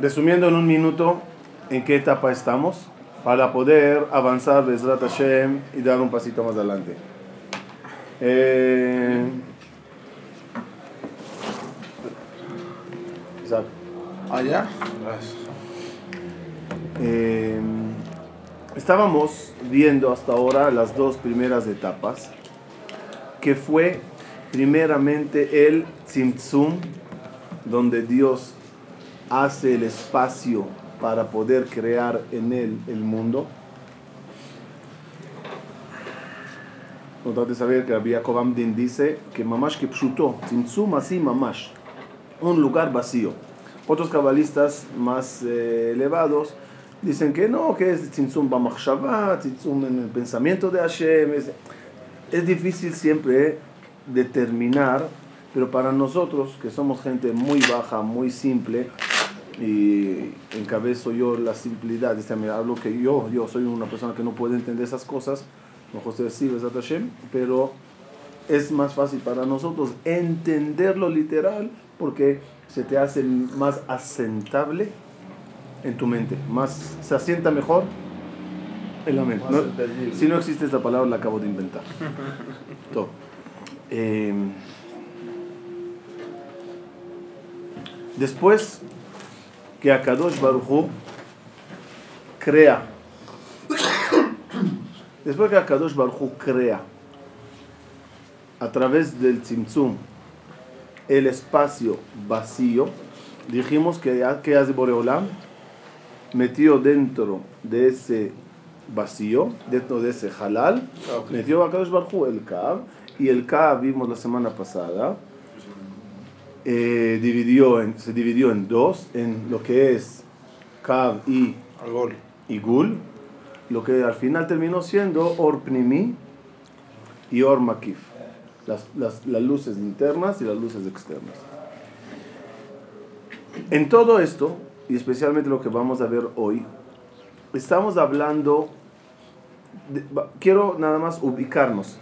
Resumiendo en un minuto en qué etapa estamos para poder avanzar Bezrat Hashem y dar un pasito más adelante. Eh, Isaac. Allá. Eh, estábamos viendo hasta ahora las dos primeras etapas, que fue primeramente el Tzimtzum, donde Dios hace el espacio para poder crear en él el mundo. Importante saber que Rabbi Yaakov Amdin dice que mamash que pshuto, tzimtzum así mamash, un lugar vacío. Otros cabalistas más eh, elevados dicen que no, que es tzimtzum b'machshava, tzimtzum en el pensamiento de Hashem. Es, es difícil siempre determinar, pero para nosotros, que somos gente muy baja, muy simple, y encabezo yo la simplicidad, este, me hablo que yo, yo soy una persona que no puede entender esas cosas, no José sí, Hashem, pero es más fácil para nosotros entenderlo literal porque se te hace más asentable en tu mente, más se asienta mejor en la mente. No- si no existe esta palabra, la acabo de inventar. Todo. Eh, después que Akadosh Baruchu crea, después que Akadosh Baruchu crea a través del Tzimtzum el espacio vacío, dijimos que, que hace Boreolam metió dentro de ese vacío, dentro de ese halal, metió a Kadosh Barhu el Kav, y el Kav vimos la semana pasada, eh, dividió en- se dividió en dos, en lo que es Kav y, y Gul, lo que al final terminó siendo Or Pnimi y Or Makif, las, las, las luces internas y las luces externas. En todo esto, y especialmente lo que vamos a ver hoy, estamos hablando, de- quiero nada más ubicarnos,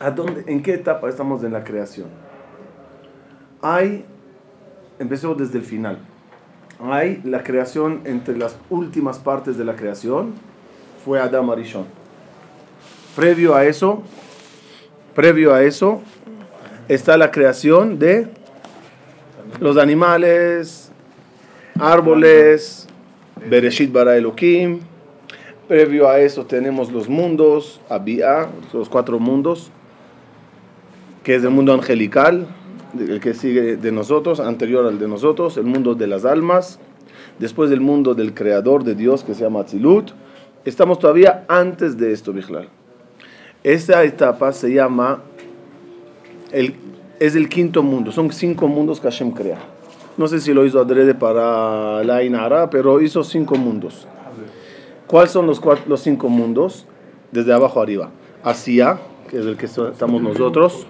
¿a dónde, en qué etapa estamos en la creación. Hay, empecemos desde el final, hay la creación entre las últimas partes de la creación, fue Adam Arishon. Previo a eso, previo a eso, está la creación de los animales, árboles, Bereshit bara Elohim. Previo a eso tenemos los mundos, Abia, los cuatro mundos, que es el mundo angelical, el que sigue de nosotros, anterior al de nosotros, el mundo de las almas, después el mundo del creador de Dios que se llama Atzilut. Estamos todavía antes de esto, Bijlal. Esta etapa se llama, es el quinto mundo, son cinco mundos que Hashem crea. No sé si lo hizo adrede para la Inara, pero hizo cinco mundos. ¿Cuáles son los, cinco mundos? Desde abajo arriba. Asia, que es el que estamos nosotros.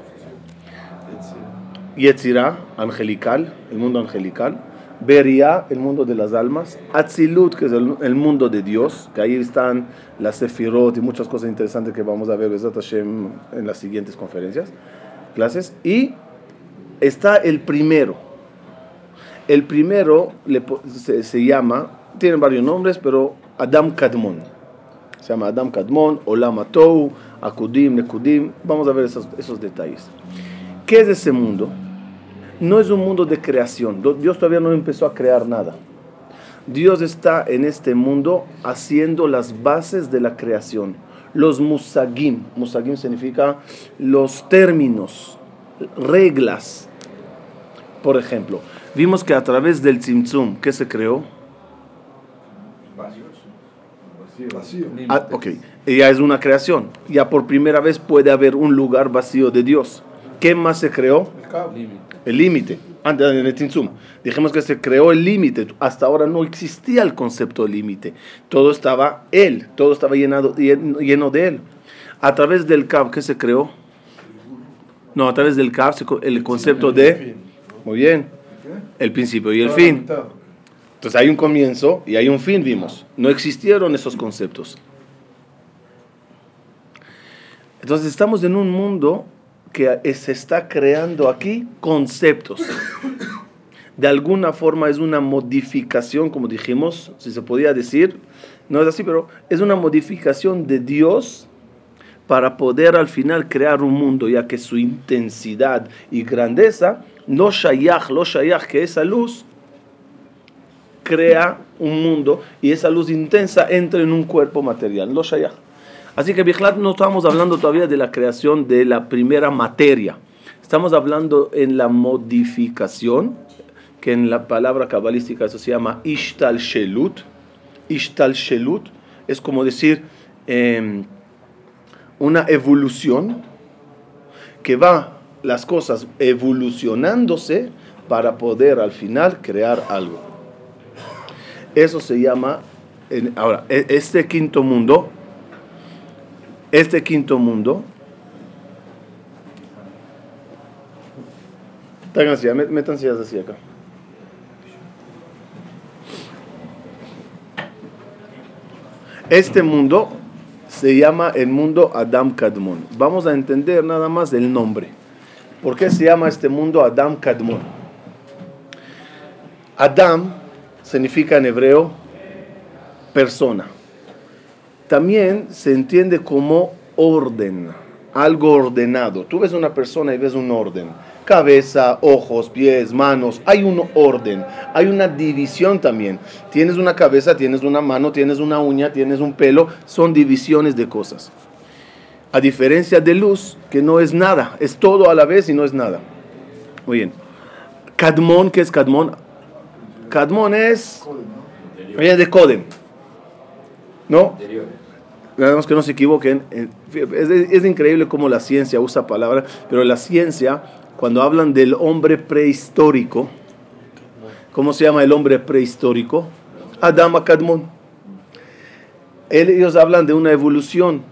Yetzirah, angelical, el mundo angelical. Beria, el mundo de las almas. Atzilut, que es el, mundo de Dios, que ahí están las Sefirot y muchas cosas interesantes que vamos a ver Hashem, en las siguientes conferencias, clases. Y está el primero. El primero se, llama, tienen varios nombres, pero Adam Kadmon. Se llama Adam Kadmon, Olam Atou, Akudim, Nekudim. Vamos a ver esos, esos detalles. ¿Qué es ese mundo? No es un mundo de creación. Dios todavía no empezó a crear nada. Dios está en este mundo haciendo las bases de la creación. Los musagim. Musagim significa los términos, reglas. Por ejemplo, vimos que a través del Tzimtzum, ¿qué se creó? Vacío. Ah, ok, ya es una creación. Ya por primera vez puede haber un lugar vacío de Dios. ¿Qué más se creó? El límite. Antes en el Tzimtzum. Dijimos que se creó el límite. Hasta ahora no existía el concepto de límite. Todo estaba Él. Todo estaba llenado, llen- lleno de Él. A través del Kab, ¿qué se creó? No, a través del Kab, el concepto de... Muy bien. El principio y el fin. Entonces hay un comienzo y hay un fin, vimos. No existieron esos conceptos. Entonces estamos en un mundo que se está creando aquí conceptos. de alguna forma es una modificación, como dijimos, si se podía decir, no es así, pero es una modificación de Dios para poder al final crear un mundo, ya que su intensidad y grandeza, no shayach, lo shayach, que esa luz crea un mundo y esa luz intensa entra en un cuerpo material, lo shayach. Así que, Bihlat, no estamos hablando todavía de la creación de la primera materia. Estamos hablando en la modificación, que en la palabra cabalística eso se llama Ishtal Shelut. Ishtal Shelut es como decir em, una evolución que va las cosas evolucionándose para poder al final crear algo. Eso se llama, ahora, e, este quinto mundo este quinto mundo, métanse así acá. Este mundo se llama el mundo Adam Kadmon. Vamos a entender nada más el nombre. ¿Por qué se llama este mundo Adam Kadmon? Adam significa en hebreo persona también se entiende como orden, algo ordenado. Tú ves una persona y ves un orden. Cabeza, ojos, pies, manos, hay un orden, hay una división también. Tienes una cabeza, tienes una mano, tienes una uña, tienes un pelo, son divisiones de cosas. A diferencia de luz, que no es nada, es todo a la vez y no es nada. Muy bien. Cadmón, ¿qué es Cadmón? Cadmón es... Viene de Codem. ¿No? Queremos que no se equivoquen. Es, increíble cómo la ciencia usa palabras, pero la ciencia, cuando hablan del hombre prehistórico, ¿cómo se llama el hombre prehistórico? Adama Kadmon. Ellos hablan de una evolución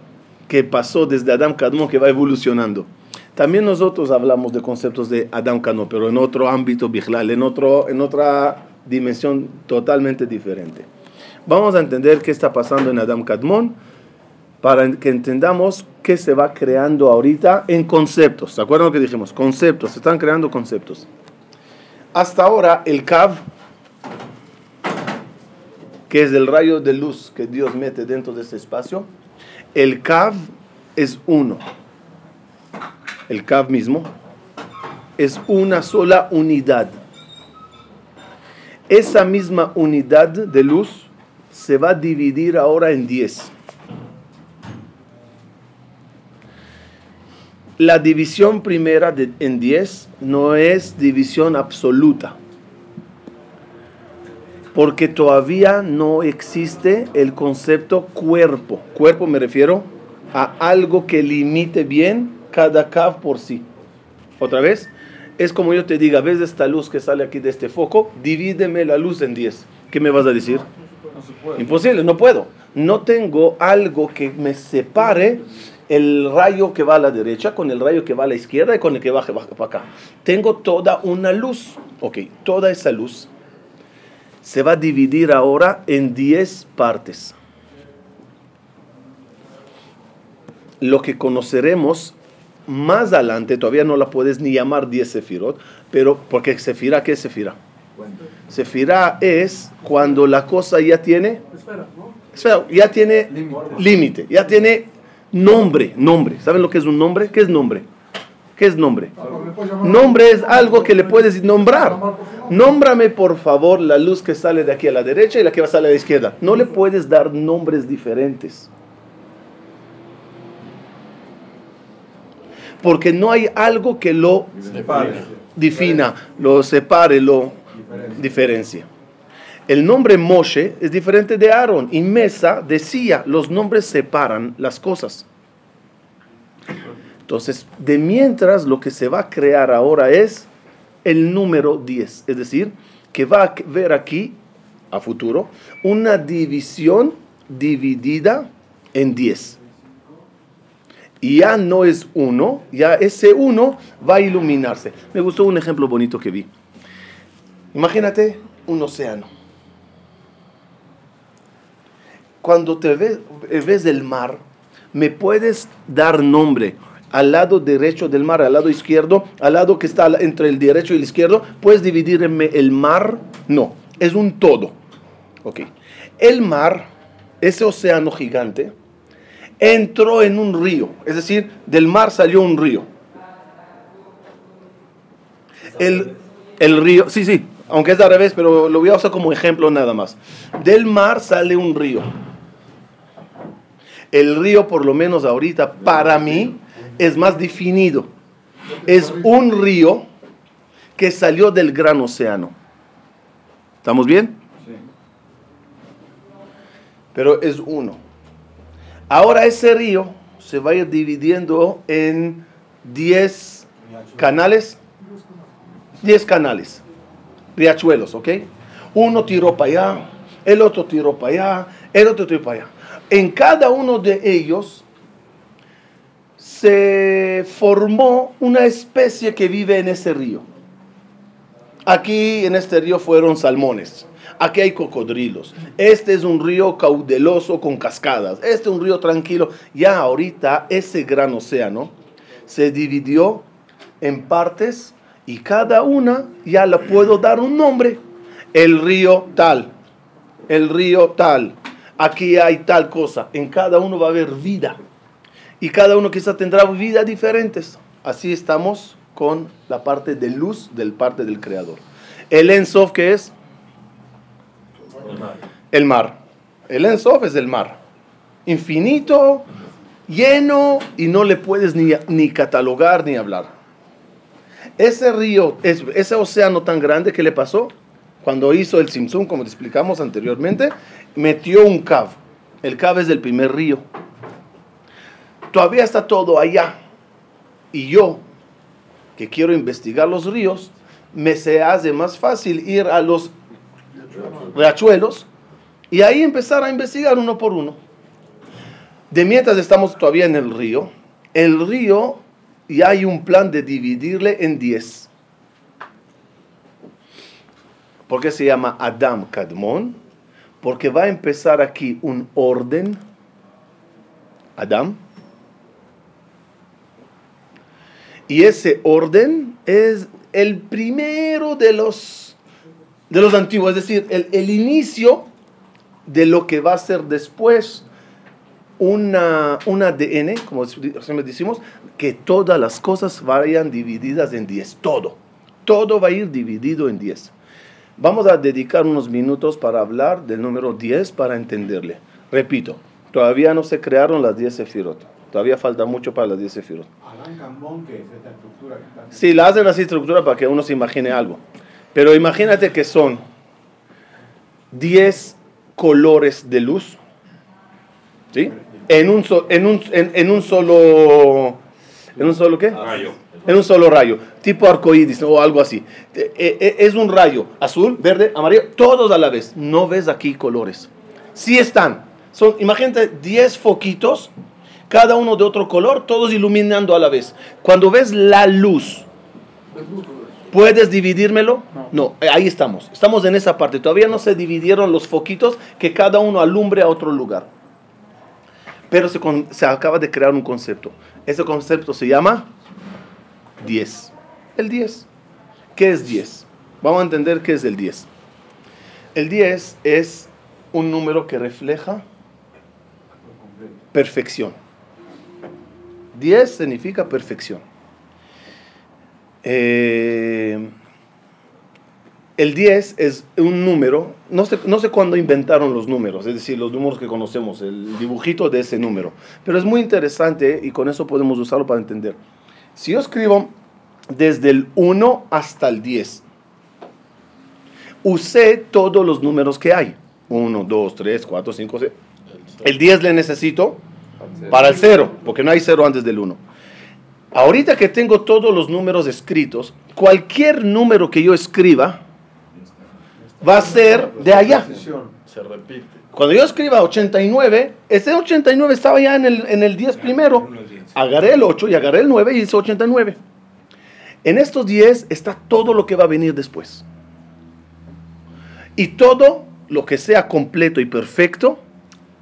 que pasó desde Adam Kadmon, que va evolucionando. También nosotros hablamos de conceptos de Adam Kadmon, pero en otro ámbito, en, otro, en otra dimensión totalmente diferente. Vamos a entender qué está pasando en Adam Kadmon para que entendamos qué se va creando ahorita en conceptos. ¿Se acuerdan lo que dijimos? Conceptos, se están creando conceptos. Hasta ahora el Kav, que es el rayo de luz que Dios mete dentro de ese espacio, el Kav es uno. El Kav mismo es una sola unidad. Esa misma unidad de luz se va a dividir ahora en 10. La división primera en 10 no es división absoluta, porque todavía no existe el concepto cuerpo. Cuerpo me refiero a algo que limite bien cada cav por sí. Otra vez, es como yo te diga, ves esta luz que sale aquí de este foco, divídeme la luz en 10. ¿Qué me vas a decir? Imposible, no puedo. No tengo algo que me separe el rayo que va a la derecha con el rayo que va a la izquierda y con el que baja para acá. Tengo toda una luz. Ok, toda esa luz se va a dividir ahora en 10 partes. Lo que conoceremos más adelante, todavía no la puedes ni llamar 10 sefirot, pero porque sefira, ¿qué es sefira? Sefirá es cuando la cosa ya tiene, ya tiene límite, ya tiene nombre, nombre. ¿Saben lo que es un nombre? ¿Qué es nombre? ¿Qué es nombre? Nombre es algo que le puedes nombrar. Nómbrame por favor la luz que sale de aquí a la derecha y la que va a salir a la izquierda. No le puedes dar nombres diferentes. Porque no hay algo que lo defina, lo separe, lo diferencia. El nombre Moshe es diferente de Aaron y Mesa decía, los nombres separan las cosas. Entonces, de mientras lo que se va a crear ahora es el número 10, es decir, que va a ver aquí, a futuro, una división dividida en 10. Y ya no es uno, ya ese uno va a iluminarse. Me gustó un ejemplo bonito que vi. Imagínate un océano. Cuando te ves, ves el mar, me puedes dar nombre al lado derecho del mar, al lado izquierdo, al lado que está entre el derecho y el izquierdo, ¿puedes dividir el mar? No, es un todo. Ok. El mar, ese océano gigante, entró en un río, es decir, del mar salió un río. El, el río, sí, sí, aunque es al revés, pero lo voy a usar como ejemplo nada más. Del mar sale un río. El río, por lo menos ahorita, para mí, es más definido. Es un río que salió del gran océano. ¿Estamos bien? Sí. Pero es uno. Ahora ese río se va a ir dividiendo en 10 canales. 10 canales riachuelos, ¿ok? Uno tiró para allá, el otro tiró para allá, el otro tiró para allá. En cada uno de ellos se formó una especie que vive en ese río. Aquí en este río fueron salmones. Aquí hay cocodrilos. Este es un río caudeloso con cascadas. Este es un río tranquilo. Ya ahorita ese gran océano se dividió en partes y cada una ya la puedo dar un nombre. El río tal, el río tal, aquí hay tal cosa. En cada uno va a haber vida. Y cada uno quizá tendrá vidas diferentes. Así estamos con la parte de luz del parte del creador. El Ensof, ¿qué es? El mar. El mar. El Ensof es el mar. Infinito, lleno y no le puedes ni, ni catalogar ni hablar. Ese río, ese océano tan grande que le pasó, cuando hizo el Simsum, como te explicamos anteriormente, metió un cav. El cav es el primer río. Todavía está todo allá. Y yo, que quiero investigar los ríos, me se hace más fácil ir a los riachuelos y ahí empezar a investigar uno por uno. De mientras estamos todavía en el río, el río y hay un plan de dividirle en 10. ¿Por qué se llama Adam Kadmon? Porque va a empezar aquí un orden. Adam. Y ese orden es el primero de los, de los antiguos, es decir, el, el inicio de lo que va a ser después una, un ADN, como siempre decimos, que todas las cosas vayan divididas en 10, todo. Todo va a ir dividido en 10. Vamos a dedicar unos minutos para hablar del número 10 para entenderle. Repito, todavía no se crearon las 10 sefirot. Todavía falta mucho para las 10 sefirot. Sí, la hacen así estructura para que uno se imagine algo. Pero imagínate que son 10 colores de luz. ¿Sí? En un, en un, en, un solo... ¿En un solo qué? Rayo. En un solo rayo, tipo arcoíris o algo así. E, e, es un rayo azul, verde, amarillo, todos a la vez. No ves aquí colores. Sí están. Son, imagínate, 10 foquitos, cada uno de otro color, todos iluminando a la vez. Cuando ves la luz, ¿puedes dividírmelo? No. no, ahí estamos. Estamos en esa parte. Todavía no se dividieron los foquitos que cada uno alumbre a otro lugar pero se, acaba de crear un concepto. Ese concepto se llama 10. El 10. ¿Qué es 10? Vamos a entender qué es el 10. El 10 es un número que refleja perfección. 10 significa perfección. Eh, el 10 es un número, no sé, no sé cuándo inventaron los números, es decir, los números que conocemos, el dibujito de ese número. Pero es muy interesante y con eso podemos usarlo para entender. Si yo escribo desde el 1 hasta el 10, usé todos los números que hay. 1, 2, 3, 4, 5, 6. El 10 le necesito para el 0, porque no hay 0 antes del 1. Ahorita que tengo todos los números escritos, cualquier número que yo escriba, va a ser de allá. Se repite. Cuando yo escriba 89, ese 89 estaba ya en el, en el 10 primero. Agarré el 8 y agarré el 9 y hice 89. En estos 10 está todo lo que va a venir después. Y todo lo que sea completo y perfecto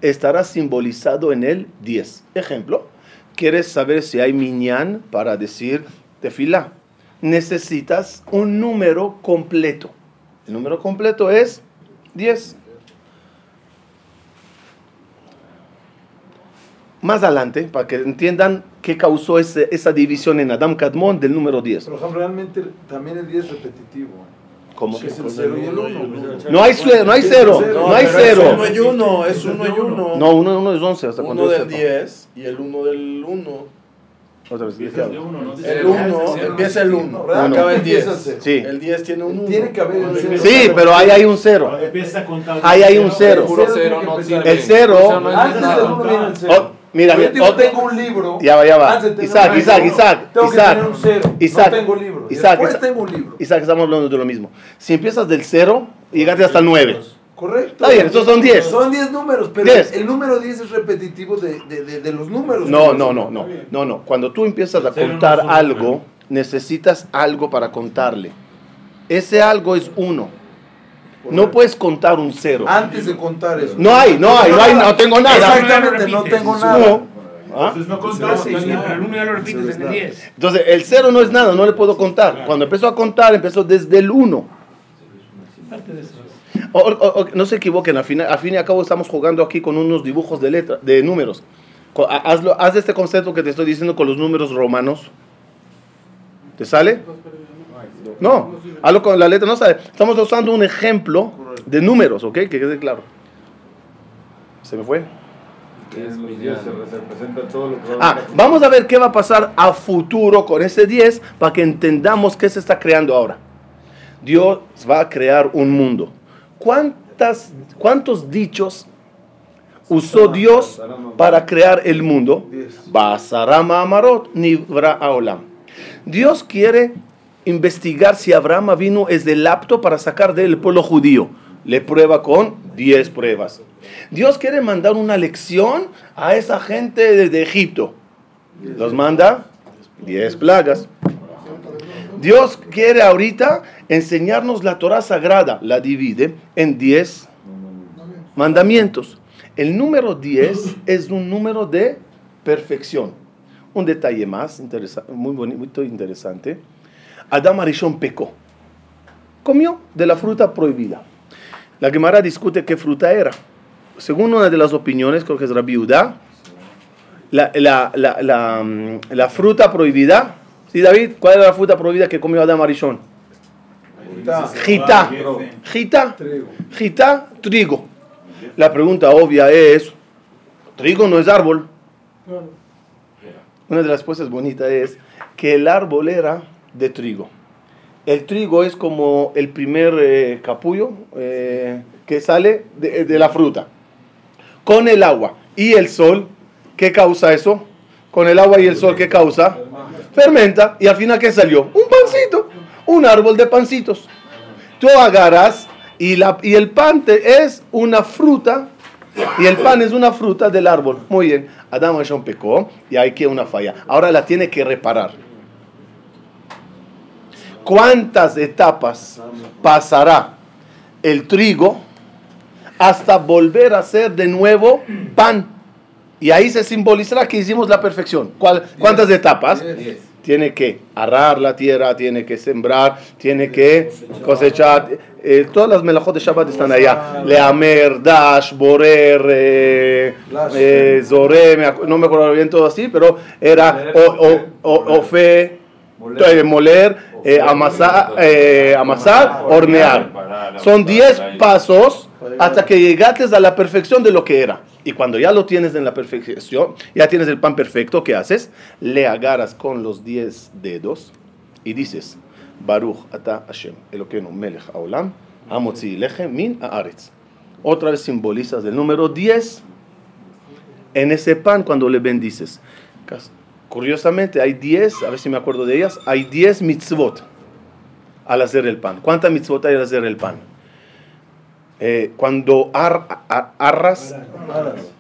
estará simbolizado en el 10. Ejemplo, quieres saber si hay minyan para decir tefila, necesitas un número completo. El número completo es 10. Más adelante, para que entiendan qué causó esa división en Adam Kadmon del número 10. Pero realmente también el 10 es repetitivo. ¿Cómo? Es el 0 y el 1. No hay, cero, no hay cero, no hay cero. Es 1 y 1, es 1 y 1. No, 1 y 1 es 11. Hasta 1 del 10 y el 1 del 1. Otra vez, ¿de qué hablo? El 1, empieza el 1, acaba el 10. Sí. El 10 tiene un 1. Tiene que haber un 0. Sí, pero ahí hay un 0. Ahí hay un 0. El 0. Antes del 1 viene el 0. Mira, yo tengo un libro. Ya va, ya va. Isaac, Isaac, Isaac, Tengo que Isaac, tener un 0. Isaac, no tengo libro. Isaac, Después Isaac. tengo un libro. Isaac, estamos hablando de lo mismo. Si empiezas del 0 y llegaste hasta el 9. Correcto. Está bien, estos son 10. Son 10 números, pero 10. el número 10 es repetitivo de, de, de, de los números. No, no, no, no, no, no. Cuando tú empiezas a contar algo, necesitas algo para contarle. Ese algo es 1. No puedes contar un 0. Antes de contar eso. No hay, no hay, no hay, no tengo nada. Exactamente, no tengo nada. No. ¿Ah? Entonces no el 1 ya lo repites en el 10. Entonces, el 0 no es nada, no le puedo contar. Cuando empezó a contar, empezó desde el 1. O- o- o- no se equivoquen, al fin, al fin y al cabo estamos jugando aquí con unos dibujos de letra, de números. Hazlo, haz este concepto que te estoy diciendo con los números romanos. ¿Te sale? No, hazlo con la letra, no sale. Estamos usando un ejemplo de números, ¿ok? Que quede claro. ¿Se me fue? Ah, vamos a ver qué va a pasar a futuro con ese 10 para que entendamos qué se está creando ahora. Dios va a crear un mundo. ¿Cuántas, ¿Cuántos dichos usó Dios para crear el mundo? Basarama Amarot, Nivra Aolam. Dios quiere investigar si Abraham vino es del apto para sacar del pueblo judío. Le prueba con 10 pruebas. Dios quiere mandar una lección a esa gente de, de Egipto. Los manda 10 plagas. Dios quiere ahorita enseñarnos la Torah sagrada. La divide en 10 mandamientos. El número 10 es un número de perfección. Un detalle más, interesa- muy bonito, muy interesante. Adam Arishon pecó. Comió de la fruta prohibida. La Gemara discute qué fruta era. Según una de las opiniones, creo que es la, la, la, mm, la fruta prohibida. ¿Sí, David? ¿Cuál era la fruta prohibida que comió Adam Arishon? Gita. Gita. Gita, trigo. La pregunta obvia es, trigo no es árbol. Una de las respuestas bonitas es que el árbol era de trigo. El trigo es como el primer eh, capullo eh, que sale de, de la fruta. Con el agua y el sol, ¿qué causa eso? Con el agua y el sol, ¿qué causa? Fermenta. ¿Y al final qué salió? Un pancito. Un árbol de pancitos. Tú agarras y, la, y el pan te- es una fruta y el pan es una fruta del árbol. Muy bien. Adán Hashem pecó y hay que una falla. Ahora la tiene que reparar. ¿Cuántas etapas pasará el trigo hasta volver a ser de nuevo pan? Y ahí se simbolizará que hicimos la perfección. ¿Cuál- ¿Cuántas etapas? Tiene que arar la tierra, tiene que sembrar, tiene que cosechar. Eh, todas las melajot de Shabbat están allá. Leamer, Dash, Borer, eh, eh, Zoré, no me acuerdo bien todo así, pero era o, o, o- Ofe, moler, eh, amasar, amasar, hornear. Son 10 pasos hasta que llegaste a la perfección de lo que era. Y cuando ya lo tienes en la perfección, ya tienes el pan perfecto, ¿qué haces? Le agarras con los 10 dedos y dices, Baruch ata Hashem, Elokeinu melech haolam, hamotzi lechem min haaretz. Otra vez simbolizas el número 10 en ese pan cuando le bendices. Curiosamente, hay 10, a ver si me acuerdo de ellas, hay 10 mitzvot al hacer el pan. ¿Cuántas mitzvot hay al hacer el pan? Eh, cuando ar- arras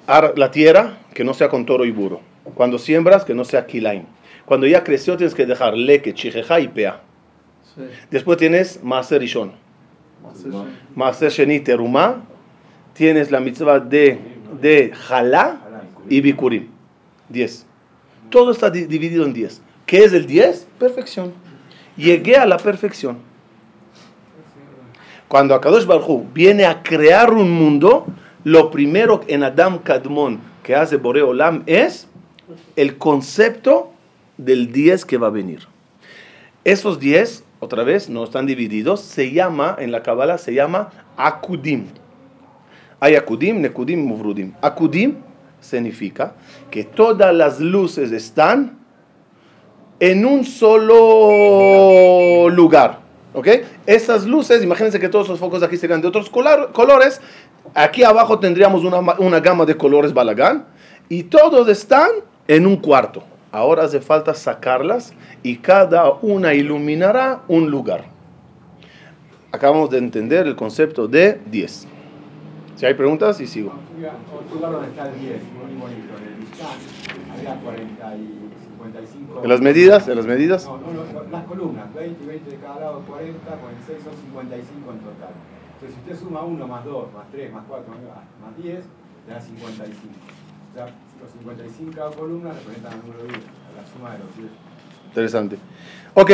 ar- la tierra, que no sea con toro y burro. Cuando siembras, que no sea kilaim. Cuando ya creció, tienes que dejar leke, chijeja y pea. Después tienes maser rishon. Maser sheni teruma. Tienes la mitzvah de, de jalá y bikurim. 10. Todo está di- dividido en 10. ¿Qué es el 10? Perfección. Llegué a la perfección. Cuando Akadosh Baruj viene a crear un mundo, lo primero en Adam Kadmon que hace Boreolam es el concepto del 10 que va a venir. Esos 10, otra vez, no están divididos, se llama, en la Kabbalah se llama Akudim. Hay Akudim, Nekudim, Muvrudim. Akudim significa que todas las luces están en un solo lugar. ¿Ok? Esas luces, imagínense que todos los focos aquí serían de otros color- colores. Aquí abajo tendríamos una, una gama de colores balagán. Y todos están en un cuarto. Ahora hace falta sacarlas y cada una iluminará un lugar. Acabamos de entender el concepto de 10. Si hay preguntas, y sigo. Otro lugar donde está el 10, muy bonito, en el Mishkan, había 40 y 55. En las medidas, en las medidas. No, no, no, las columnas, 20 y 20 de cada lado, 40, 46 son 55 en total. Entonces, si usted suma 1 más 2, más 3, más 4, más 10, le da 55. O sea, los 55 cada columna representan el número 10, la suma de los 10. Interesante. Ok.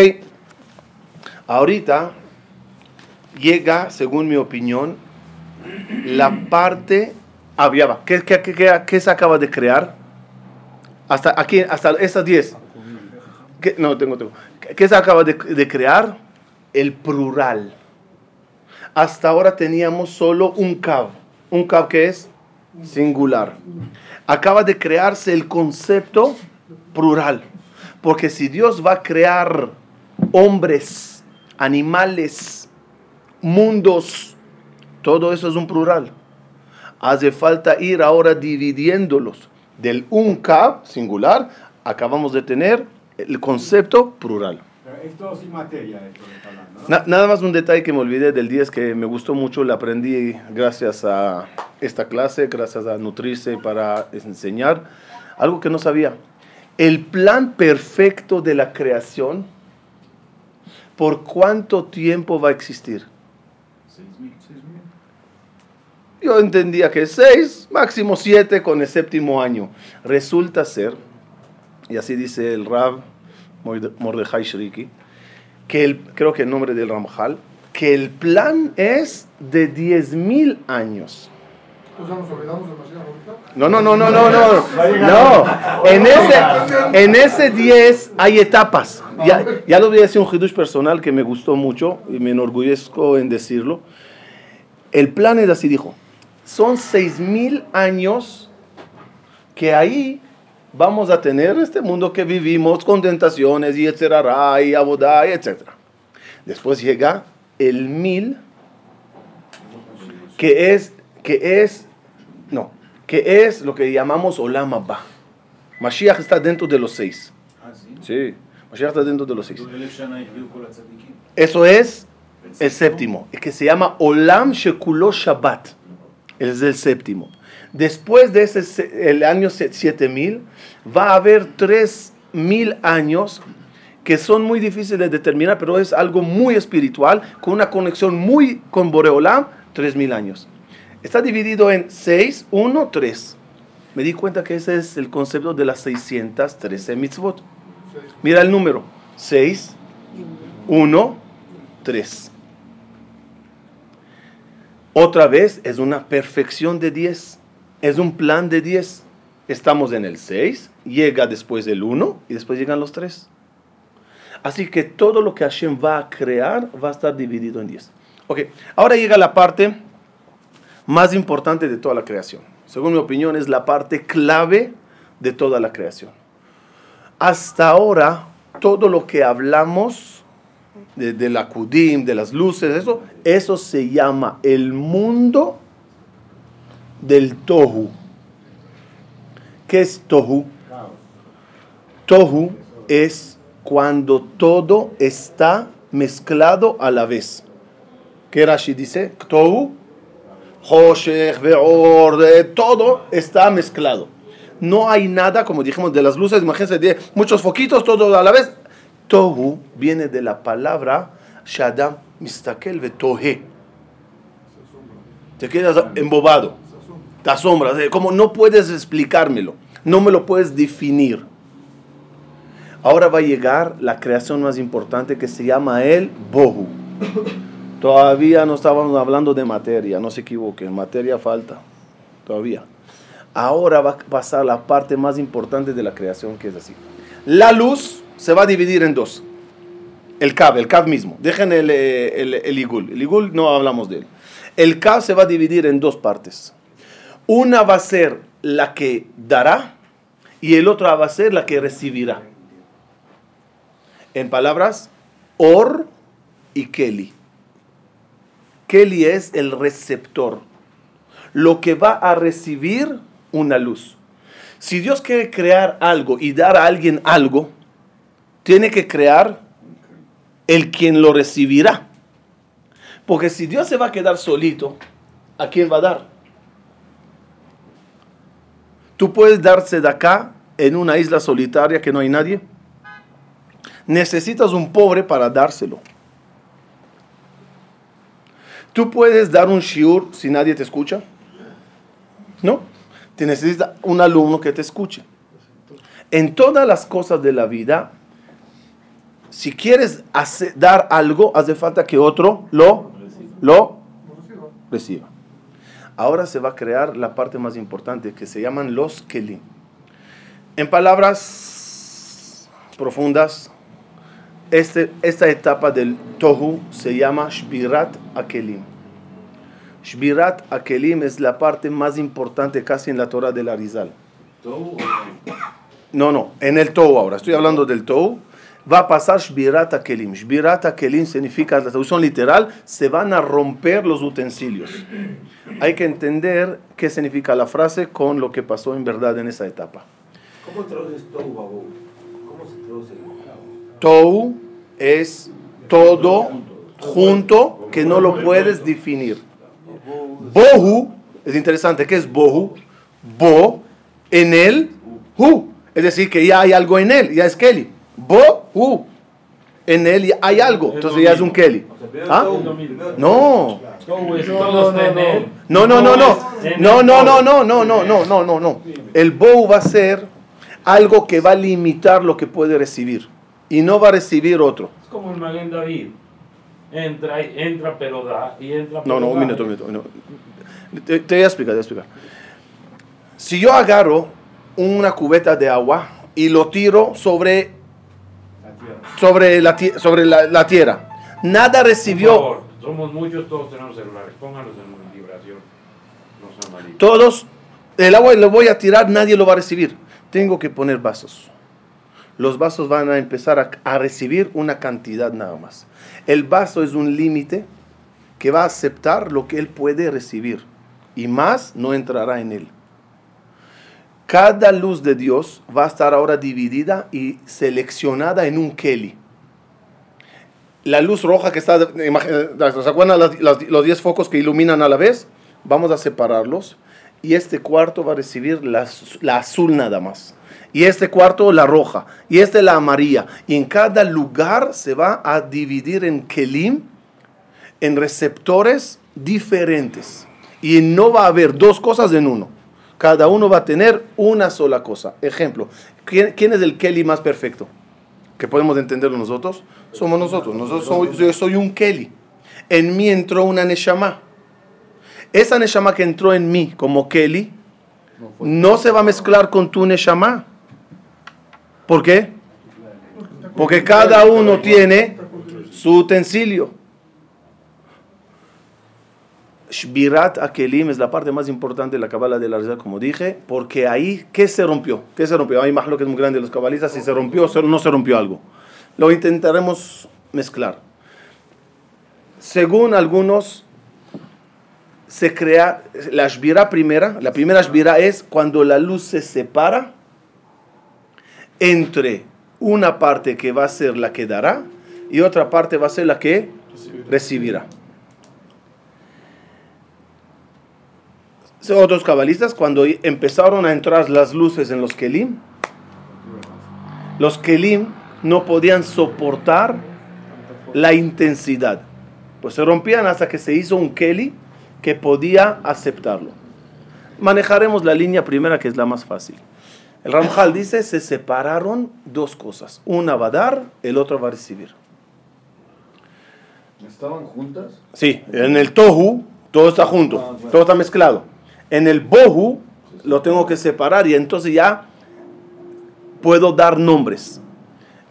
Ahorita llega, según mi opinión, la parte. Ah, ya va. ¿Qué, qué, qué- qué- qué se acaba de crear? Hasta aquí, hasta esas 10. ¿Qué- no, tengo, tengo. ¿Qué- ¿Qué se acaba de, de crear? El plural. Hasta ahora teníamos solo un cab. Un cab que es singular. Acaba de crearse el concepto plural. Porque si Dios va a crear hombres, animales, mundos, todo eso es un plural. Hace falta ir ahora dividiéndolos. Del un cab singular, acabamos de tener el concepto plural. Pero es todo sin materia esto está hablando, ¿no? Na- nada más un detalle que me olvidé del 10 que me gustó mucho, lo aprendí gracias a esta clase, gracias a nutrirse para enseñar. Algo que no sabía. El plan perfecto de la creación, ¿por cuánto tiempo va a existir? Yo entendía que seis, máximo siete con el séptimo año. Resulta ser, y así dice el Rab Morde- Mordejai Shriki, que el, creo que el nombre del Ramjal, que el plan es de 10.000 años. Ahorita. No, no, no, no, no, no. No, en ese, en ese 10 hay etapas. Ya, ya lo voy a decir un hidush personal que me gustó mucho y me enorgullezco en decirlo. El plan es así, dijo. Son 6.000 años que ahí vamos a tener este mundo que vivimos con tentaciones y etcétera, y abodá, y etcétera. Después llega el mil, que es, que es, no, que es lo que llamamos Olam Abba. Mashiach está dentro de los seis. Sí, Mashiach está dentro de los seis. Eso es el séptimo, que se llama Olam Shekulo Shabbat. Es el séptimo. Después de ese, se- el año se- 7000, va a haber 3000 años que son muy difíciles de determinar, pero es algo muy espiritual, con una conexión muy con Boreolam, 3000 años. Está dividido en 6, 1, 3. Me di cuenta que ese es el concepto de las 613 mitzvot. Mira el número. 6, 1, 3. Otra vez es una perfección de 10. Es un plan de 10. Estamos en el 6, llega después el 1 y después llegan los 3. Así que todo lo que Hashem va a crear va a estar dividido en 10. Ok, ahora llega la parte más importante de toda la creación. Según mi opinión, es la parte clave de toda la creación. Hasta ahora, todo lo que hablamos de, la Kudim, de las luces, eso, eso se llama el mundo del Tohu. ¿Qué es Tohu? Tohu es cuando todo está mezclado a la vez. ¿Qué Rashi dice? Tohu, todo está mezclado. No hay nada, como dijimos, de las luces, imagínense, de muchos foquitos, todo a la vez. Tohu viene de la palabra Shadam Mistakel Tohe. Te quedas embobado, te asombras, eh, como no puedes explicármelo, no me lo puedes definir. Ahora va a llegar la creación más importante que se llama el Bohu. Todavía no estábamos hablando de materia, no se equivoquen, materia falta, todavía. Ahora va a pasar la parte más importante de la creación que es así. La luz se va a dividir en dos. El Kab, el Kab mismo. Dejen el, eh, el, el Igul. El Igul no hablamos de él. El Kab se va a dividir en dos partes. Una va a ser la que dará y el otro va a ser la que recibirá. En palabras, Or y Kelly. Kelly es el receptor, lo que va a recibir una luz. Si Dios quiere crear algo y dar a alguien algo, tiene que crear el quien lo recibirá. Porque si Dios se va a quedar solito, ¿a quién va a dar? Tú puedes darse de acá en una isla solitaria que no hay nadie. Necesitas un pobre para dárselo. Tú puedes dar un shiur si nadie te escucha. ¿No? Te necesita un alumno que te escuche. En todas las cosas de la vida, si quieres hacer- dar algo, hace falta que otro lo, lo reciba. Ahora se va a crear la parte más importante que se llaman los kelim. En palabras profundas, este, esta etapa del Tohu se llama Shbirat Akelim. Shbirat Akelim es la parte más importante casi en la Torah del Arizal. No, no, en el Tohu ahora, estoy hablando del Tohu. Va a pasar Shbirat Akelim. Shbirat Akelim significa, la traducción literal, se van a romper los utensilios. Hay que entender qué significa la frase con lo que pasó en verdad en esa etapa. ¿Cómo traduces Babu? ¿Cómo se traduce? Tou es todo junto que no lo puedes definir. Bohu es interesante. ¿Qué es bohu? Bo en él, hu. Es decir, que ya hay algo en él, ya es Kelly. Bohu. En él hay algo. Entonces ya es un Kelly. ¿Ah? No. No, no, no, no. No, no, no, no, no, no, no, no, no, no. El bow va a ser algo que va a limitar lo que puede recibir y no va a recibir otro. Es como el Maguen David. Entra, y- entra pero da y entra pero No, no, un minuto, un minuto. un minuto. Te, te voy a explicar, te voy a explicar. Si yo agarro una cubeta de agua y lo tiro sobre. Sobre, la, sobre la, la tierra, nada Por recibió. favor, somos muchos, todos tenemos celulares. Pónganlos en vibración. No. Todos, el agua lo voy a tirar, nadie lo va a recibir. Tengo que poner vasos. Los vasos van a empezar a, a recibir una cantidad nada más. El vaso es un límite que va a aceptar lo que él puede recibir y más no entrará en él. Cada luz de Dios va a estar ahora dividida y seleccionada en un Kelly. La luz roja que está, imag- ¿se acuerdan las- los 10 focos que iluminan a la vez? Vamos a separarlos y este cuarto va a recibir la, la azul nada más. Y este cuarto la roja y este la amarilla. Y en cada lugar se va a dividir en kelim, en receptores diferentes. Y no va a haber dos cosas en uno. Cada uno va a tener una sola cosa. Ejemplo, ¿quién, quién es el Kelly más perfecto? Que podemos entenderlo nosotros. Somos nosotros. yo soy un Kelly. En mí entró una Neshama. Esa Neshama que entró en mí como Kelly no se va a mezclar con tu Neshama. ¿Por qué? Porque cada uno tiene su utensilio. Shbirat Akelim es la parte más importante de la Kabbalah de la Rizal, como dije, porque ahí, ¿qué se rompió? ¿Qué se rompió? Hay más lo que es muy grande de los cabalistas, si se rompió o no se rompió algo. Lo intentaremos mezclar. Según algunos, se crea la Shbira primera, la primera Shbira es cuando la luz se separa entre una parte que va a ser la que dará y otra parte va a ser la que recibirá. Otros cabalistas, cuando empezaron a entrar las luces en los Kelim, los Kelim no podían soportar la intensidad. Pues se rompían hasta que se hizo un Keli que podía aceptarlo. Manejaremos la línea primera que es la más fácil. El Ramjal dice, se separaron dos cosas. Una va a dar, el otro va a recibir. ¿Estaban juntas? Sí, en el Tohu todo está junto, todo está mezclado. En el Bohu lo tengo que separar y entonces ya puedo dar nombres.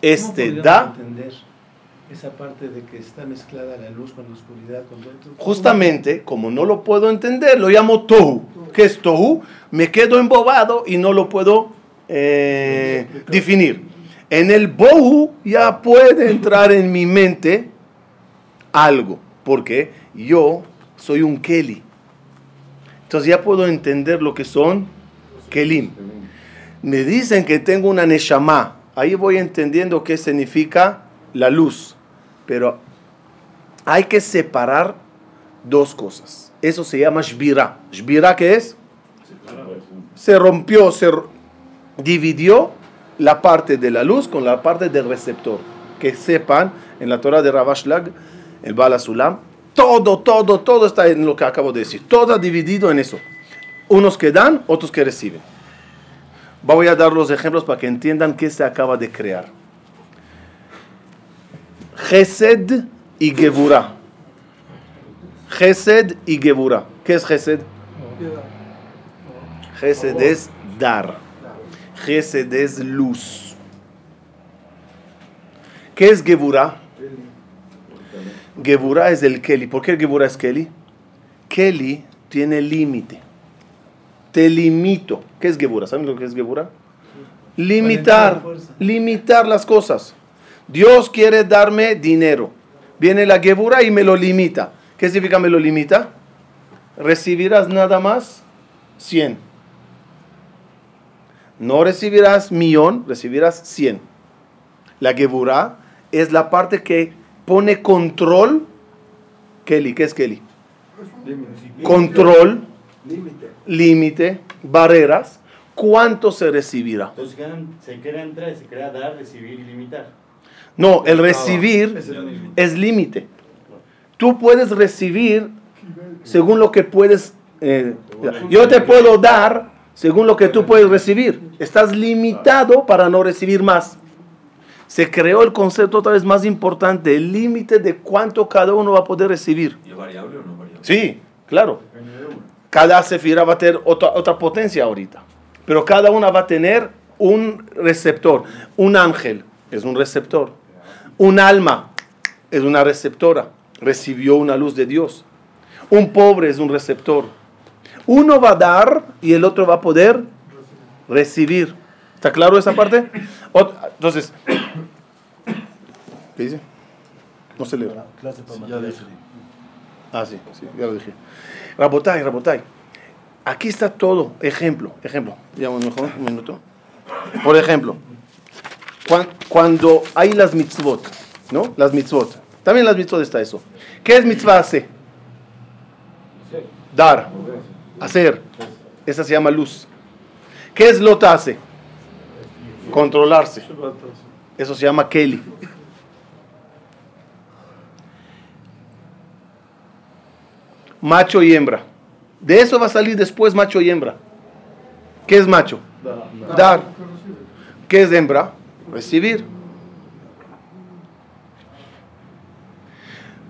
Este ¿Cómo da, entender esa parte de que está mezclada la luz con la oscuridad. Con todo- justamente como no lo puedo entender, lo llamo Tohu. ¿Qué es Tohu? Me quedo embobado y no lo puedo eh, definir. En el Bohu ya puede entrar en mi mente algo, porque yo soy un Keli. Entonces ya puedo entender lo que son Kelim. Me dicen que tengo una Neshama. Ahí voy entendiendo qué significa la luz. Pero hay que separar dos cosas. Eso se llama Shbira. ¿Shbira qué es? Se rompió, se dividió la parte de la luz con la parte del receptor. Que sepan, en la Torah de Ravashlag, el Bala Sulam, todo, todo, todo está en lo que acabo de decir. Todo dividido en eso. Unos que dan, otros que reciben. Voy a dar los ejemplos para que entiendan qué se acaba de crear. Gesed y Gevura. Gesed y Gevura. ¿Qué es Gesed? Gesed es dar. Gesed es luz. ¿Qué es Gevura? Gevura es el Keli. ¿Por qué Gevura es Keli? Keli tiene límite. Te limito. ¿Qué es Gevura? ¿Saben lo que es Gevura? Limitar. Limitar las cosas. Dios quiere darme dinero. Viene la Gebura y me lo limita. ¿Qué significa me lo limita? Recibirás nada más 100. No recibirás millón, recibirás 100. La Gebura es la parte que pone control. Kelly, ¿qué es Kelly? Control, Límite. barreras. ¿Cuánto se recibirá? Entonces se crea entrar, se crea dar, recibir y limitar. No, el recibir es límite. Tú puedes recibir según lo que puedes. eh, yo te puedo dar según lo que tú puedes recibir. Estás limitado para no recibir más. Se creó el concepto otra vez más importante, el límite de cuánto cada uno va a poder recibir. ¿Y es variable o no variable? Sí, claro. Cada sefira va a tener otra, otra potencia ahorita. Pero cada una va a tener un receptor. Un ángel es un receptor. Un alma es una receptora. Recibió una luz de Dios. Un pobre es un receptor. Uno va a dar y el otro va a poder recibir. ¿Está claro esa parte? Ot- Entonces, ¿qué dice? No se lee. Clase para Ya dije. Ah, sí, sí, ya lo dije. Rabotai, Rabotai. Aquí está todo. Ejemplo, ejemplo. Un mejor un minuto. Por ejemplo, cuan- cuando hay las mitzvot, ¿no? Las mitzvot. También las mitzvot está eso. ¿Qué es mitzvah hace? Dar, hacer. Esa se llama luz. ¿Qué es lota hace? Controlarse. Eso se llama Kelly. Macho y hembra. De eso va a salir después macho y hembra. ¿Qué es macho? Dar. ¿Qué es hembra? Recibir.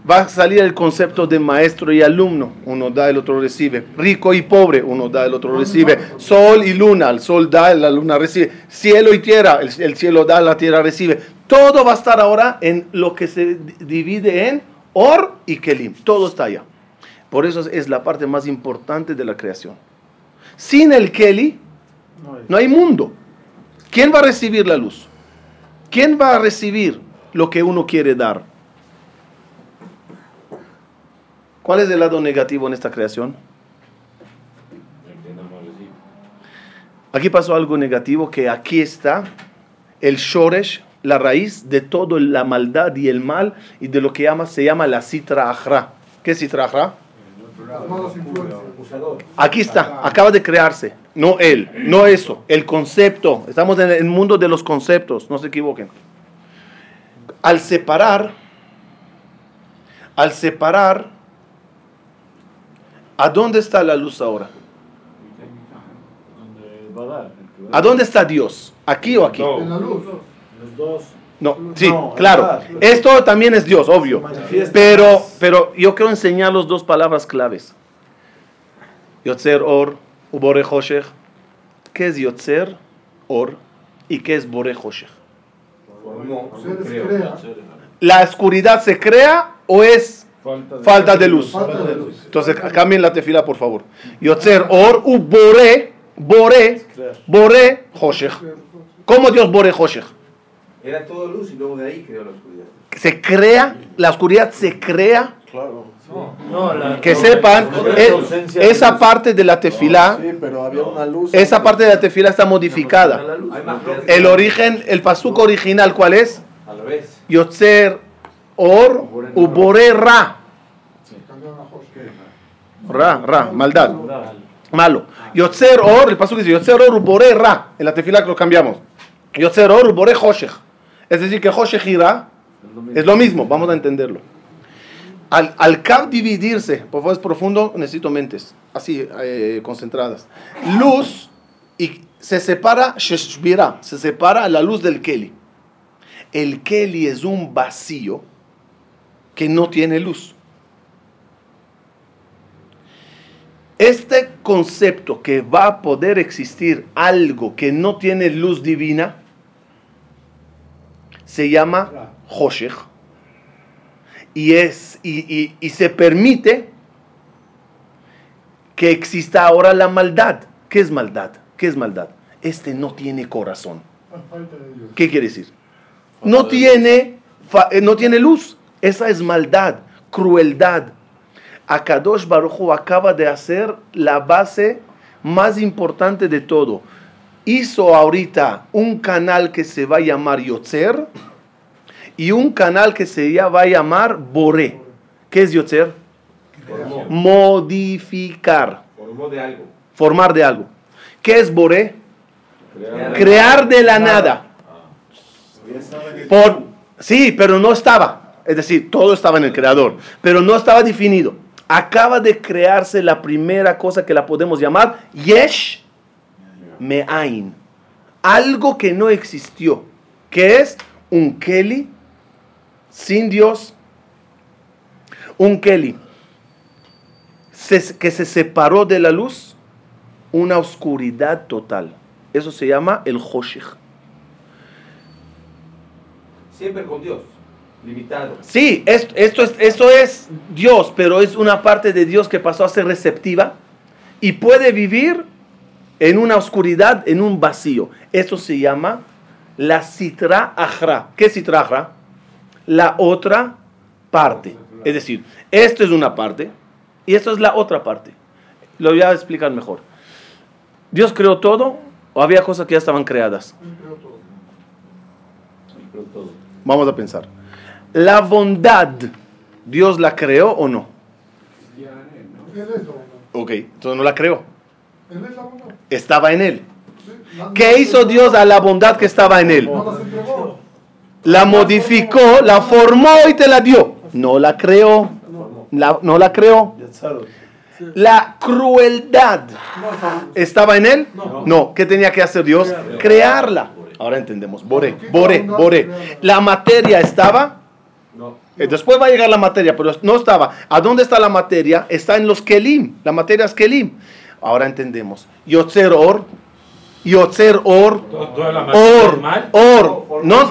Va a salir el concepto de maestro y alumno. Uno da, el otro recibe. Rico y pobre. Uno da, el otro recibe. Sol y luna. El sol da, la luna recibe. Cielo y tierra. El, el cielo da, la tierra recibe. Todo va a estar ahora en lo que se di- divide en Or y Kelim. Todo está allá. Por eso es la parte más importante de la creación. Sin el Keli, no hay mundo. ¿Quién va a recibir la luz? ¿Quién va a recibir lo que uno quiere dar? ¿Cuál es el lado negativo en esta creación? Aquí pasó algo negativo que aquí está el shoresh, la raíz de toda la maldad y el mal y de lo que llama, se llama la citra ajra. ¿Qué es citra ajra? Aquí está, acaba de crearse. No él, no eso, el concepto. Estamos en el mundo de los conceptos, no se equivoquen. Al separar, al separar, ¿a dónde está la luz ahora? A dar. el que va ¿A dónde está Dios? ¿Aquí o aquí? No. En la luz. Los dos. No, sí, claro. Esto también es Dios, obvio. Pero, pero yo quiero enseñar los dos palabras claves. Yotzer Or, Ubore Hoshech. ¿Qué es Yotzer Or y qué es Bore Hoshech? ¿La oscuridad se crea o es falta de luz? Falta de luz. Entonces, cambien la tefila, por favor. Yotzer Or, Ubore, Bore, Bore Hoshech. ¿Cómo Dios Bore Hoshech? Era todo luz y luego de ahí creó la oscuridad. Se crea, la oscuridad se crea Claro. Que sepan, eh, esa parte de la tefilá, Sí, pero había una luz. esa parte de la tefilá está modificada. El origen, el pasuk original, ¿cuál es? Al revés. Yotzer or ubore ra. Ra, ra, maldad. Malo. Yotzer or, el pasuk dice Yotzer or ubore ra. En la tefilá que lo cambiamos. Yotzer or ubore hoshech. Es decir, que hoshech y ra es lo mismo. Vamos a entenderlo. Al, al Kav dividirse, por favor es profundo, necesito mentes, así, eh, concentradas. Luz y se separa, sheshbira, se separa la luz del Keli. El Keli es un vacío que no tiene luz. Este concepto que va a poder existir algo que no tiene luz divina se llama Hoshech y, es, y, y- y se permite que exista ahora la maldad. ¿Qué es maldad? ¿Qué es maldad? Este no tiene corazón. ¿Qué quiere decir? No tiene, eh, no tiene luz. Esa es maldad, crueldad. Akadosh Baruj Hu acaba de hacer la base más importante de todo. Hizo ahorita un canal que se va a llamar Yotzer y un canal que se va a llamar Boré. ¿Qué es Yotzer? Formó. Modificar, Formó de algo. formar de algo. ¿Qué es Boré? Crear. Crear de la nada. Por, sí, pero no estaba. Es decir, todo estaba en el creador, pero no estaba definido. Acaba de crearse la primera cosa que la podemos llamar Yesh Me'ain. Algo que no existió, que es un Keli sin Dios. Un Keli que se separó de la luz, una oscuridad total. Eso se llama el Hoshech. Siempre con Dios. Limitado. Sí, esto, esto es, esto es Dios, pero es una parte de Dios que pasó a ser receptiva y puede vivir en una oscuridad, en un vacío. Eso se llama la citra ajra. ¿Qué es citra ajra? La otra parte. Es decir, esto es una parte y esto es la otra parte. Lo voy a explicar mejor. ¿Dios creó todo o había cosas que ya estaban creadas? Vamos a pensar. La bondad, ¿Dios la creó o no? Ok, entonces no la creó. Estaba en él. ¿Qué hizo Dios a la bondad que estaba en él? La modificó, la formó y te la dio. No la creó. La- no la creó. La crueldad estaba en él. No. ¿Qué tenía que hacer Dios? Crearla. Ahora entendemos. Boré, boré, boré. La materia estaba. No. Eh, Después va a llegar la materia, pero no estaba. ¿A dónde está la materia? Está en los kelim. La materia es kelim. Ahora entendemos. Yotzer or. Yotzer or. Or. Or. No,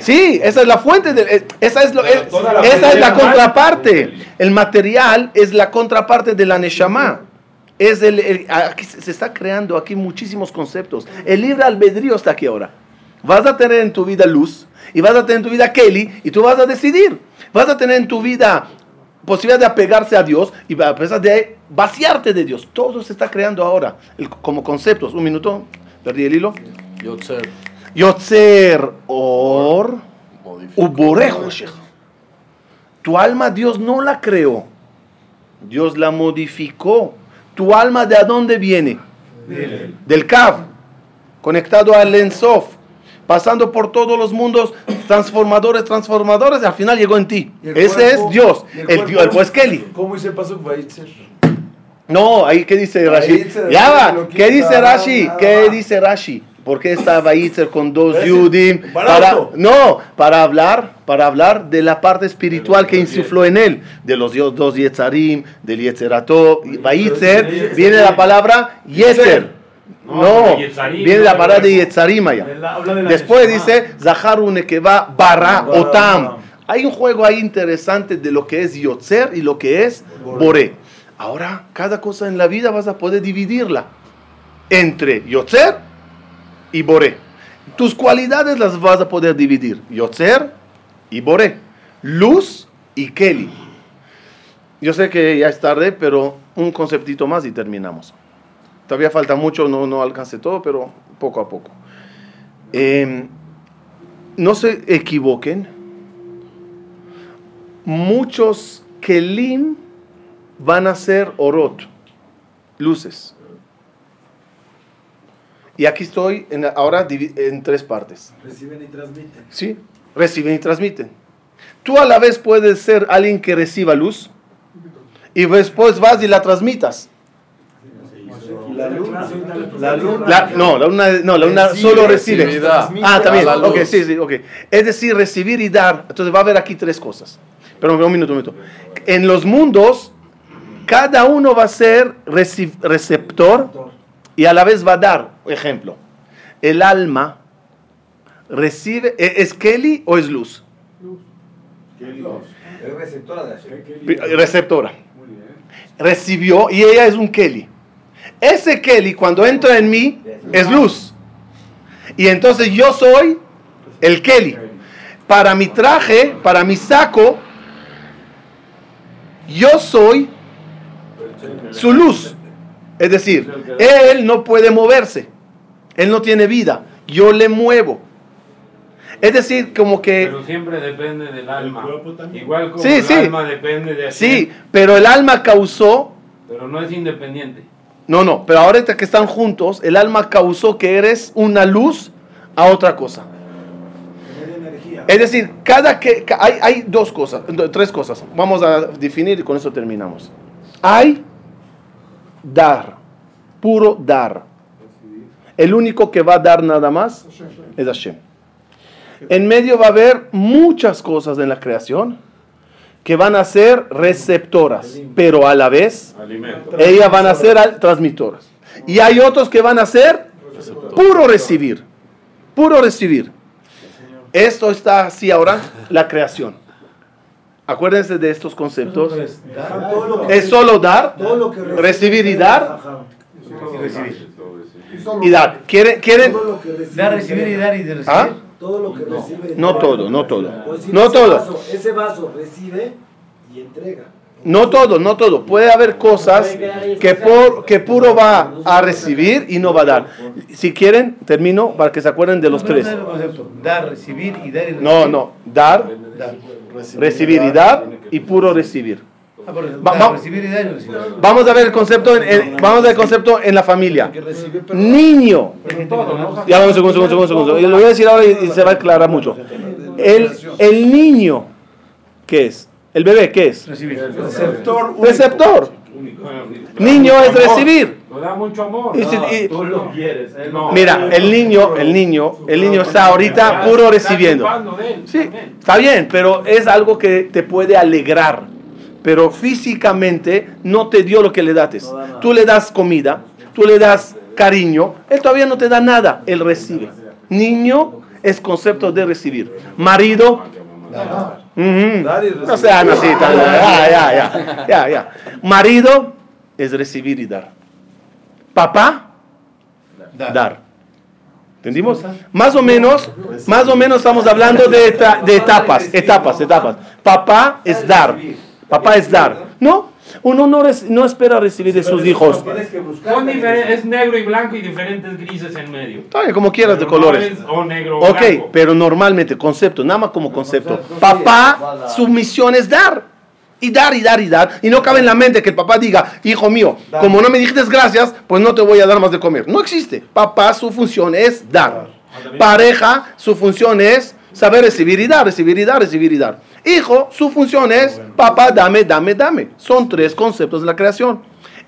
sí, esa es la fuente. De, eh, esa es, lo, eh, esa es la contraparte. El material es la contraparte de la Neshama. Es el, el- aquí se se está creando aquí muchísimos conceptos. El libre albedrío está aquí ahora. Vas a tener en tu vida luz y vas a tener en tu vida Kelly y tú vas a decidir. Vas a tener en tu vida posibilidad de apegarse a Dios y a pesar de vaciarte de Dios. Todo se está creando ahora el- como conceptos. Un minuto, perdí el hilo. Yotzer. Yotzer or Modificó. ubore Hoshech. Tu alma Dios no la creó. Dios la modificó. Tu alma de dónde viene? Del Kav. Conectado al Ensof. Pasando por todos los mundos transformadores, transformadores, y al final llegó en ti. ¿Y el Ese cuerpo? es Dios. ¿Y El? Dios, el pues Kelly. ¿Cómo dice el paso? No, ahí qué dice Rashi. Ya va. ¿Qué dice Rashi? ¿Qué dice Rashi? ¿Por qué está Vayitzer con dos Yudim? Para, no, para hablar, para hablar de la parte espiritual que insufló en él, de los dios- dos Yetzarim, del Yetzerató. Vayitzer viene la palabra Yetzer. No, viene la palabra de no. Yetzarim allá. Él habla de la Después dice Zaharu Nekeva Bara. Otam. Hay un juego ahí interesante de lo que es Yotzer y lo que es Boré. Ahora, cada cosa en la vida vas a poder dividirla entre Yotzer y Boré. Tus cualidades las vas a poder dividir. Yotzer y Boré. Luz y Kelly. Yo sé que ya es tarde, pero un conceptito más y terminamos. Todavía falta mucho, no, no alcance todo, pero poco a poco. Eh, no se equivoquen. Muchos Kelim van a ser orot, luces. Y aquí estoy en- ahora en tres partes. Reciben y transmiten. ¿Sí? Reciben y transmiten. Tú a la vez puedes ser alguien que reciba luz y después vas y la transmitas. La luna. La luna. La- no, la luna, no, la luna solo recibe. Ah, también. Ok, luz. sí, sí, ok. Es decir, recibir y dar. Entonces va a haber aquí tres cosas. Pero un minuto, un minuto. En los mundos, cada uno va a ser reci- receptor y a la vez va a dar. Ejemplo, el alma recibe, ¿e- ¿es Kelly o es luz? Es receptora de. Receptora. Muy bien. Recibió y ella es un Kelly. Ese Kelly cuando entra en mí es luz. Y entonces yo soy el Kelly. Para mi traje, para mi saco, yo soy su luz. Es decir, él no puede moverse. Él no tiene vida. Yo le muevo. Es decir, como que... Pero siempre depende del alma. Igual como Sí, el sí. alma depende de Hashem, Sí, pero el alma causó... pero no es independiente. No, no, pero ahorita que están juntos, el alma causó que eres una luz a otra cosa. Es decir, cada que hay, hay dos cosas, tres cosas. Vamos a definir y con eso terminamos. Hay dar, puro dar. El único que va a dar nada más es Hashem. En medio va a haber muchas cosas en la creación que van a ser receptoras, pero a la vez Alimento. ellas van a ser transmitoras. Y hay otros que van a ser puro recibir. Puro recibir. Esto está así ahora, la creación. Acuérdense de estos conceptos. Es solo dar, recibir y dar y dar. ¿Quieren? quieren? Dar, recibir y dar y de recibir. ¿Ah? Todo lo que recibe. No todo, no todo. Pues No ese todo. vaso- ese vaso recibe y entrega. No todo, no todo. Puede haber cosas que, por, que puro va a recibir y no va a dar. Si quieren, termino para que se acuerden de los tres. no. Dar, recibir y dar y recibir. No, no. Dar, Dar. recibir y dar y puro recibir. Ah, Va- recibir y dar recibir. Vamos a ver el concepto en, en- vamos a ver el concepto en la familia. Niño. Ya vamos, segundo, segundo, segundo, segundo. Yo lo voy a decir ahora y, y se va a aclarar mucho. El, el niño, ¿qué es? El bebé, ¿qué es? Recibir. Receptor único. Receptor. Niño es recibir. Lo da mucho amor. Y si- y- tú lo quieres. él No. mira, el niño, el niño, el niño está ahorita puro recibiendo. Sí, está bien, pero es algo que te puede alegrar. Pero físicamente no te dio lo que le dates. Tú le das comida, tú le das cariño, él todavía no te da nada, él recibe. Niño es concepto de recibir. Marido, no sean así, tan- ya, ya, ya, ya, ya. Marido es recibir y dar. Papá, Dar. dar. ¿Entendimos? Más o menos, más o menos estamos hablando de, eta- de etapas, etapas, etapas. Papá es dar. Papá es dar. No, uno no, rec- no espera recibir de sus hijos. Son es negro y blanco y diferentes grises en medio. Como quieras de Pero no colores. es o negro o Ok, blanco. pero normalmente, concepto, nada más como concepto. Papá, su misión es dar. Y dar, y dar, y dar. Y no cabe en la mente que el papá diga, hijo mío, como no me dijiste gracias, pues no te voy a dar más de comer. No existe. Papá, su función es dar. Pareja, su función es saber recibir y dar, recibir y dar, recibir y dar. Hijo, su función es, papá, dame, dame, dame. Son tres conceptos de la creación.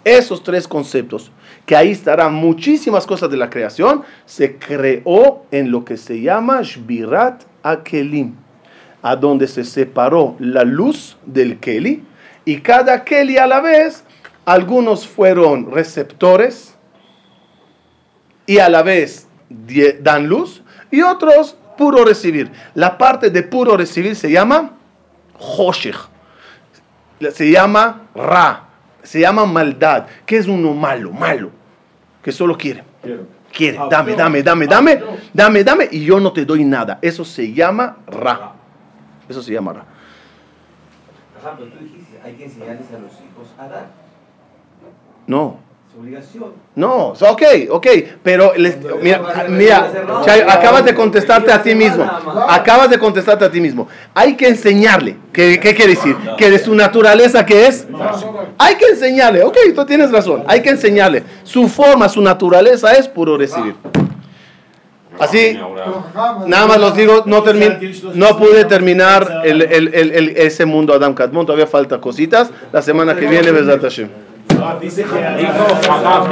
Esos tres conceptos, que ahí estarán muchísimas cosas de la creación, se creó en lo que se llama Shbirat Akelim, a donde se separó la luz del Keli, y cada Keli a la vez, algunos fueron receptores y a la vez dan luz, y otros puro recibir. La parte de puro recibir se llama Hoshech, se llama Ra, se llama maldad, que es uno malo, malo, que solo quiere. Quiere, dame, dame, dame, dame, dame, dame, y yo no te doy nada. Eso se llama Ra. Eso se llama Ra. Ajá, pero tú dijiste, hay que enseñarles a los hijos a dar. No, obligación. no, ok, ok, pero les- mira, mira, Chayo, acabas de contestarte a ti mismo. Acabas de contestarte a ti mismo. Hay que enseñarle. ¿Qué, qué quiere decir? Que de su naturaleza, ¿qué es? Hay que enseñarle. Ok, tú tienes razón. Hay que enseñarle. Su forma, su naturaleza es puro recibir. Así, nada más los digo, no, termi- no pude terminar el, el- el- el- ese mundo Adam Kadmon. Todavía falta cositas. La semana que viene, Besat Hashem. Dice que Hijo, mamá,